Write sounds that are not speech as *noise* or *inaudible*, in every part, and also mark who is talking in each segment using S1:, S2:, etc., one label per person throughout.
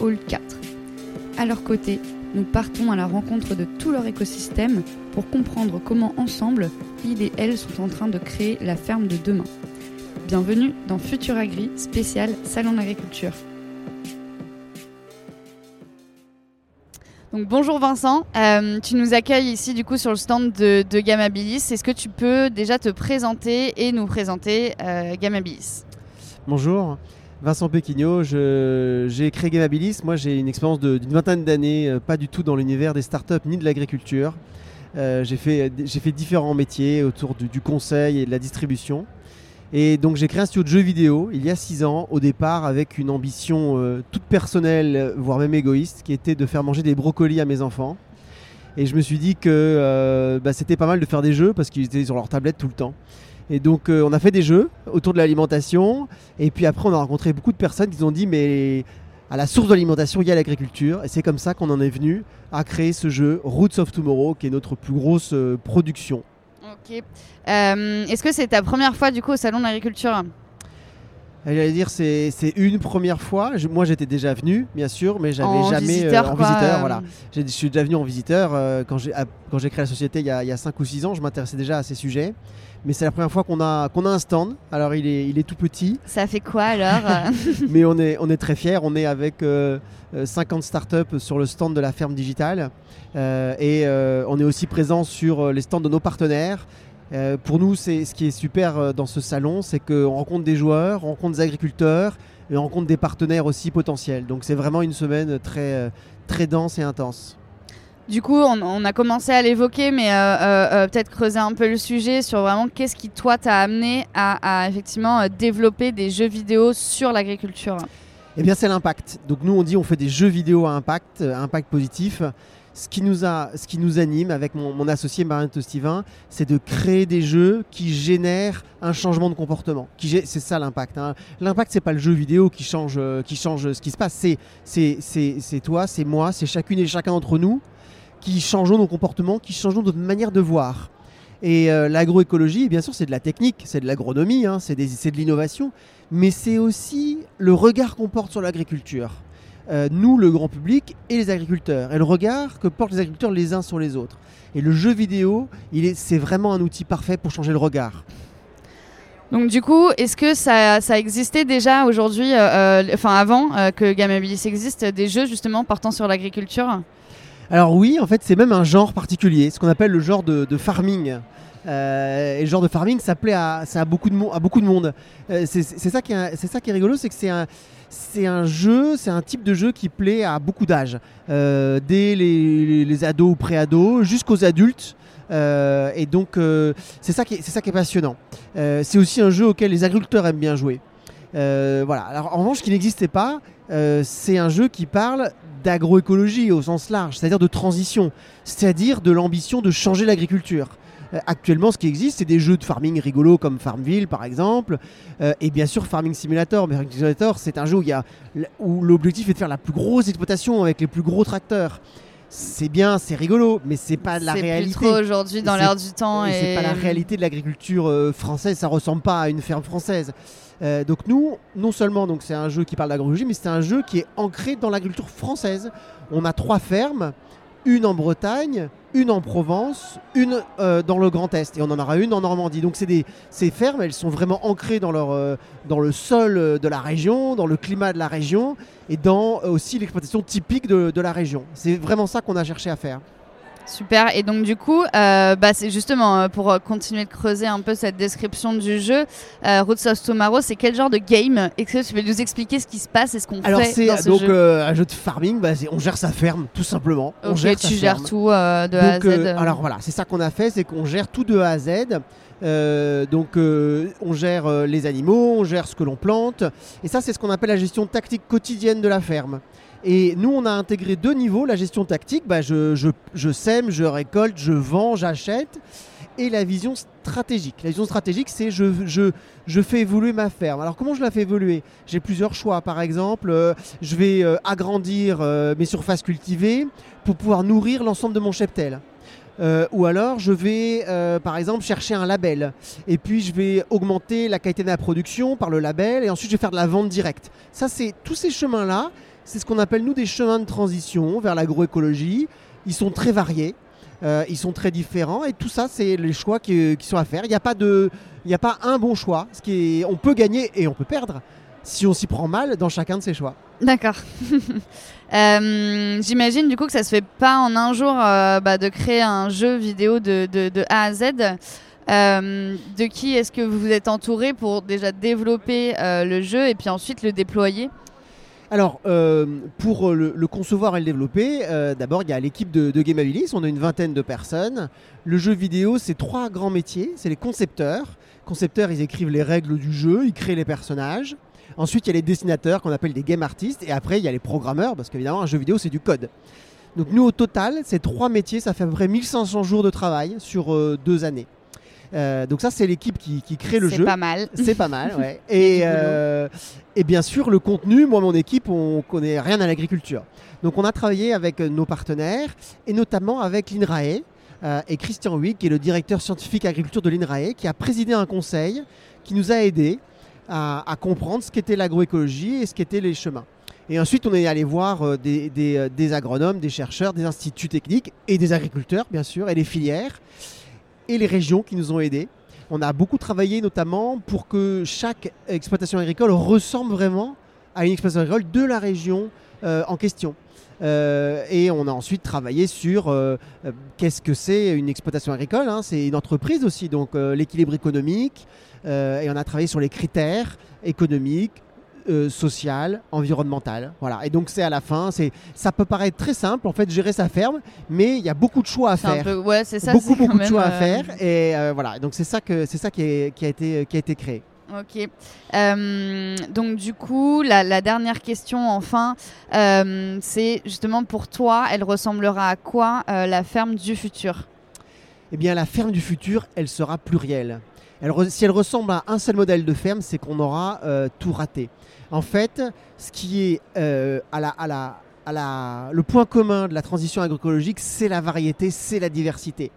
S1: Hall 4. À leur côté, nous partons à la rencontre de tout leur écosystème pour comprendre comment ensemble, ils et elles sont en train de créer la ferme de demain. Bienvenue dans Futur Agri, spécial Salon d'agriculture. Donc bonjour Vincent, euh, tu nous accueilles ici du coup sur le stand de, de Gamabilis. Est-ce que tu peux déjà te présenter et nous présenter euh, Gamabilis?
S2: Bonjour, Vincent Péquignot, j'ai créé Gamabilis. Moi j'ai une expérience d'une vingtaine d'années, euh, pas du tout dans l'univers des startups ni de l'agriculture. Euh, j'ai fait, différents métiers autour du, conseil et de la distribution. Et donc j'ai créé un studio de jeux vidéo il y a 6 ans, au départ avec une ambition euh, toute personnelle, voire même égoïste, qui était de faire manger des brocolis à mes enfants. Et je me suis dit que bah, c'était pas mal de faire des jeux parce qu'ils étaient sur leur tablette tout le temps. Et donc euh, on a fait des jeux autour de l'alimentation. Et puis après on a rencontré beaucoup de personnes qui ont dit mais à la source de l'alimentation il y a l'agriculture. Et c'est comme ça qu'on en est venu à créer ce jeu Roots of Tomorrow qui est notre plus grosse production.
S1: Ok. Euh, est-ce que c'est ta première fois du coup au salon de l'agriculture?
S2: J'allais dire c'est une première fois. moi j'étais déjà venu bien sûr, mais j'avais jamais euh, en visiteur. Voilà, je suis déjà venu en visiteur euh, quand j'ai créé la société il y, a, il y a 5 ou 6 ans. Je m'intéressais déjà à ces sujets, mais c'est la première fois qu'on a qu'on a un stand. Alors il est il est tout petit.
S1: Ça fait quoi alors? *laughs*
S2: Mais on est on est très fiers. On est avec 50 startups sur le stand de la ferme digitale. et on est aussi présent sur les stands de nos partenaires. Euh, pour nous, c'est ce qui est super euh, dans ce salon, c'est qu'on rencontre des joueurs, on rencontre des agriculteurs et on rencontre des partenaires aussi potentiels. Donc c'est vraiment une semaine très, euh, très dense et intense.
S1: Du coup, on, a commencé à l'évoquer, mais peut-être creuser un peu le sujet sur vraiment qu'est-ce qui, toi, t'a amené à, effectivement développer des jeux vidéo sur l'agriculture?
S2: Eh bien, c'est l'impact. Donc, nous, on dit on fait des jeux vidéo à impact, impact positif ce qui nous, a, ce qui nous anime avec mon, associé Marianne Tostivin, c'est de créer des jeux qui génèrent un changement de comportement. C'est ça l'impact. Hein. L'impact, c'est pas le jeu vidéo qui change, euh, qui change ce qui se passe. C'est toi, c'est moi, c'est chacune et chacun d'entre nous qui changeons nos comportements, qui changeons notre manière de voir. Et euh, l'agroécologie, bien sûr, c'est de la technique, c'est de l'agronomie, hein, c'est de l'innovation, mais c'est aussi le regard qu'on porte sur l'agriculture. Euh, nous, le grand public, et les agriculteurs, et le regard que portent les agriculteurs les uns sur les autres. Et le jeu vidéo, c'est vraiment un outil parfait pour changer le regard.
S1: Donc du coup, est-ce que ça, existait déjà aujourd'hui, euh, euh, enfin avant que Gamabilis existe, des jeux justement portant sur l'agriculture?
S2: Alors oui, en fait, c'est même un genre particulier, ce qu'on appelle le genre de, farming. et le genre de farming, ça plaît à, ça beaucoup, de à beaucoup de monde. c'est ça, qui est, ça qui est rigolo, c'est que c'est un, c'est un jeu, c'est un type de jeu qui plaît à beaucoup d'âges, euh, dès les, ados ou pré-ados jusqu'aux adultes. Euh, et donc euh, c'est ça, qui est, passionnant. c'est aussi un jeu auquel les agriculteurs aiment bien jouer. voilà. Alors en revanche, qui n'existait pas, c'est un jeu qui parle d'agroécologie au sens large, c'est-à-dire de transition, c'est-à-dire de l'ambition de changer l'agriculture. Euh, actuellement, ce qui existe, c'est des jeux de farming rigolos comme Farmville, par exemple, euh, et bien sûr Farming Simulator. Mais Farming Simulator, c'est un jeu où, l'objectif est de faire la plus grosse exploitation avec les plus gros tracteurs c'est bien, c'est rigolo, mais c'est pas la réalité.
S1: C'est trop aujourd'hui dans l'air du temps.
S2: Et, c'est pas la réalité de l'agriculture euh, française. Ça ressemble pas à une ferme française. donc nous, non seulement donc c'est un jeu qui parle d'agroécologie, mais c'est un jeu qui est ancré dans l'agriculture française. On a trois fermes une en Bretagne, une en Provence, une euh, dans le Grand Est, et on en aura une en Normandie. Donc c'est des, ces fermes, elles sont vraiment ancrées dans, leur, euh, dans le sol euh, de la région, dans le climat de la région, et dans aussi l'exploitation typique de, de la région. C'est vraiment ça qu'on a cherché à faire.
S1: Super. Et donc du coup, euh, bah, c'est justement euh, pour euh, continuer de creuser un peu cette description du jeu. Euh, Roots of Tomorrow, c'est quel genre de game? Est-ce que tu veux nous expliquer ce qui se passe et ce qu'on fait
S2: Alors c'est donc un jeu de farming. Bah, on gère sa ferme, tout simplement.
S1: on gère tu gères tout de A à Z.
S2: alors voilà, c'est ça qu'on a fait, c'est qu'on gère tout de A à Z. donc on gère les animaux, on gère ce que l'on plante, et ça c'est ce qu'on appelle la gestion tactique quotidienne de la ferme. Et nous, on a intégré deux niveaux. La gestion tactique, bah, je, je, je sème, je récolte, je vends, j'achète. Et la vision stratégique. La vision stratégique, c'est je, je, je fais évoluer ma ferme. Alors comment je la fais évoluer? J'ai plusieurs choix. Par exemple, euh, je vais euh, agrandir euh, mes surfaces cultivées pour pouvoir nourrir l'ensemble de mon cheptel. Ou alors je vais par exemple chercher un label et puis je vais augmenter la qualité de la production par le label et ensuite je vais faire de la vente directe. Ça c'est tous ces chemins là, c'est ce qu'on appelle nous des chemins de transition vers l'agroécologie. Ils sont très variés, euh, ils sont très différents et tout ça c'est les choix qui, sont à faire. Il n'y a pas de, il n'y a pas un bon choix. On peut gagner et on peut perdre si on s'y prend mal dans chacun de ces choix.
S1: D'accord. *laughs* Euh, J'imagine du coup que ça se fait pas en un jour euh, bah, de créer un jeu vidéo de, de, A à Z. De qui est-ce que vous vous êtes entouré pour déjà développer le jeu et puis ensuite le déployer?
S2: Alors, euh, pour le, le concevoir et le développer, euh, d'abord, il y a l'équipe de, de Gamabilis. On a une vingtaine de personnes. Le jeu vidéo, c'est trois grands métiers. C'est les concepteurs. Concepteurs, ils écrivent les règles du jeu, ils créent les personnages. Ensuite, il y a les dessinateurs qu'on appelle des game artists. Et après, il y a les programmeurs, parce qu'évidemment, un jeu vidéo, c'est du code. Donc nous, au total, ces trois métiers, ça fait à peu près 1500 jours de travail sur euh, deux années. Euh, donc ça, c'est l'équipe qui, qui crée le
S1: C'est
S2: jeu.
S1: pas mal.
S2: C'est pas mal, ouais. *laughs* Et, euh, et bien sûr, le contenu, moi, mon équipe, on connaît rien à l'agriculture. Donc, on a travaillé avec euh, nos partenaires et notamment avec l'INRAE euh, et Christian Huyck, qui est le directeur scientifique agriculture de l'INRAE, qui a présidé un conseil qui nous a aidés à, à comprendre ce qu'était l'agroécologie et ce qu'étaient les chemins. Et ensuite, on est allé voir des, des, des agronomes, des chercheurs, des instituts techniques et des agriculteurs, bien sûr, et les filières et les régions qui nous ont aidés. On a beaucoup travaillé notamment pour que chaque exploitation agricole ressemble vraiment à une exploitation agricole de la région euh, en question. Euh, et on a ensuite travaillé sur euh, qu'est-ce que c'est une exploitation agricole. hein. c'est une entreprise aussi, donc l'équilibre économique. et on a travaillé sur les critères économiques, euh, social, environnemental. Voilà. Et donc c'est à la fin, c'est ça peut paraître très simple en fait gérer sa ferme, mais il y a beaucoup de choix à faire
S1: peu, ouais, c'est ça.
S2: beaucoup beaucoup de choix à
S1: euh,
S2: faire et euh, voilà donc c'est ça que c'est ça qui, est- qui a été qui a été créé
S1: Ok. Euh, donc du coup, la, la dernière question, enfin, c'est justement pour toi, elle ressemblera à quoi la ferme du futur?
S2: Eh bien la ferme du futur elle sera plurielle. Si elle ressemble à un seul modèle de ferme c'est qu'on aura euh, tout raté. En fait ce qui est euh, le point commun de la transition agroécologique c'est la variété c'est la diversité.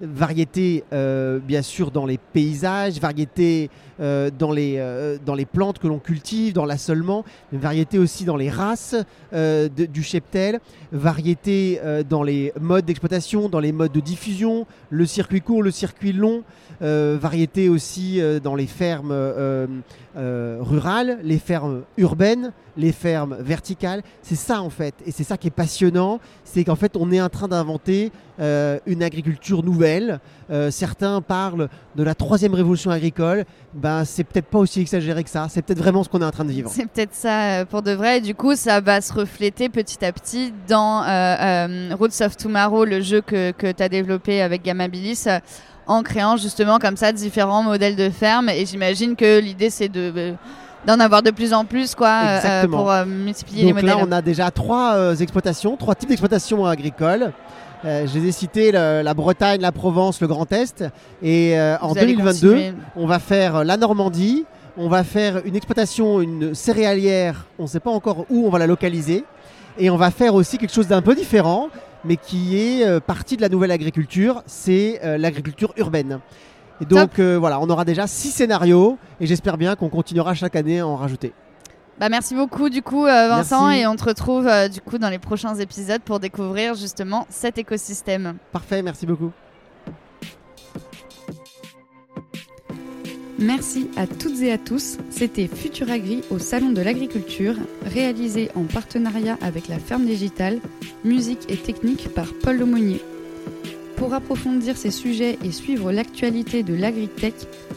S2: Variété euh, bien sûr dans les paysages, variété euh, dans, les, euh, dans les plantes que l'on cultive, dans l'assolement, une variété aussi dans les races euh, du cheptel, variété dans les modes d'exploitation, dans les modes de diffusion, le circuit court, le circuit long, variété aussi dans les fermes rurales, les fermes urbaines, les fermes verticales. C'est ça en fait, et c'est ça qui est passionnant, c'est qu'en fait on est en train d'inventer une agriculture nouvelle. Certains parlent de la troisième révolution agricole. Ben, c'est peut-être pas aussi exagéré que ça. C'est peut-être vraiment ce qu'on est en train de vivre.
S1: C'est peut-être ça euh, pour de vrai. Et du coup, ça va se refléter petit à petit dans euh, euh, Roots of Tomorrow, le jeu que, que tu as développé avec Gamabilis, euh, en créant justement comme ça différents modèles de ferme. Et j'imagine que l'idée, c'est de d'en avoir de plus en plus quoi, euh, pour euh, multiplier
S2: Donc
S1: les
S2: là,
S1: modèles.
S2: on a déjà trois euh, exploitations, trois types d'exploitations agricoles. Euh, je les ai cités la Bretagne, la Provence, le Grand Est. Et euh, en
S1: Vous allez
S2: 2022,
S1: continuer.
S2: on va faire la Normandie. On va faire une exploitation, une céréalière. On ne sait pas encore où on va la localiser. Et on va faire aussi quelque chose d'un peu différent, mais qui est euh, partie de la nouvelle agriculture. C'est euh, l'agriculture urbaine. Et donc euh, voilà, on aura déjà six scénarios. Et j'espère bien qu'on continuera chaque année à en rajouter.
S1: Bah, merci beaucoup du coup euh, Vincent
S2: Merci.
S1: et on te retrouve euh, du coup dans les prochains épisodes pour découvrir justement cet écosystème.
S2: Parfait, merci beaucoup.
S1: Merci à toutes et à tous. C'était Futuragri au Salon de l'Agriculture, réalisé en partenariat avec la Ferme Digitale, musique et technique par Paul Lemonnier. Pour approfondir ces sujets et suivre l'actualité de l'agritech,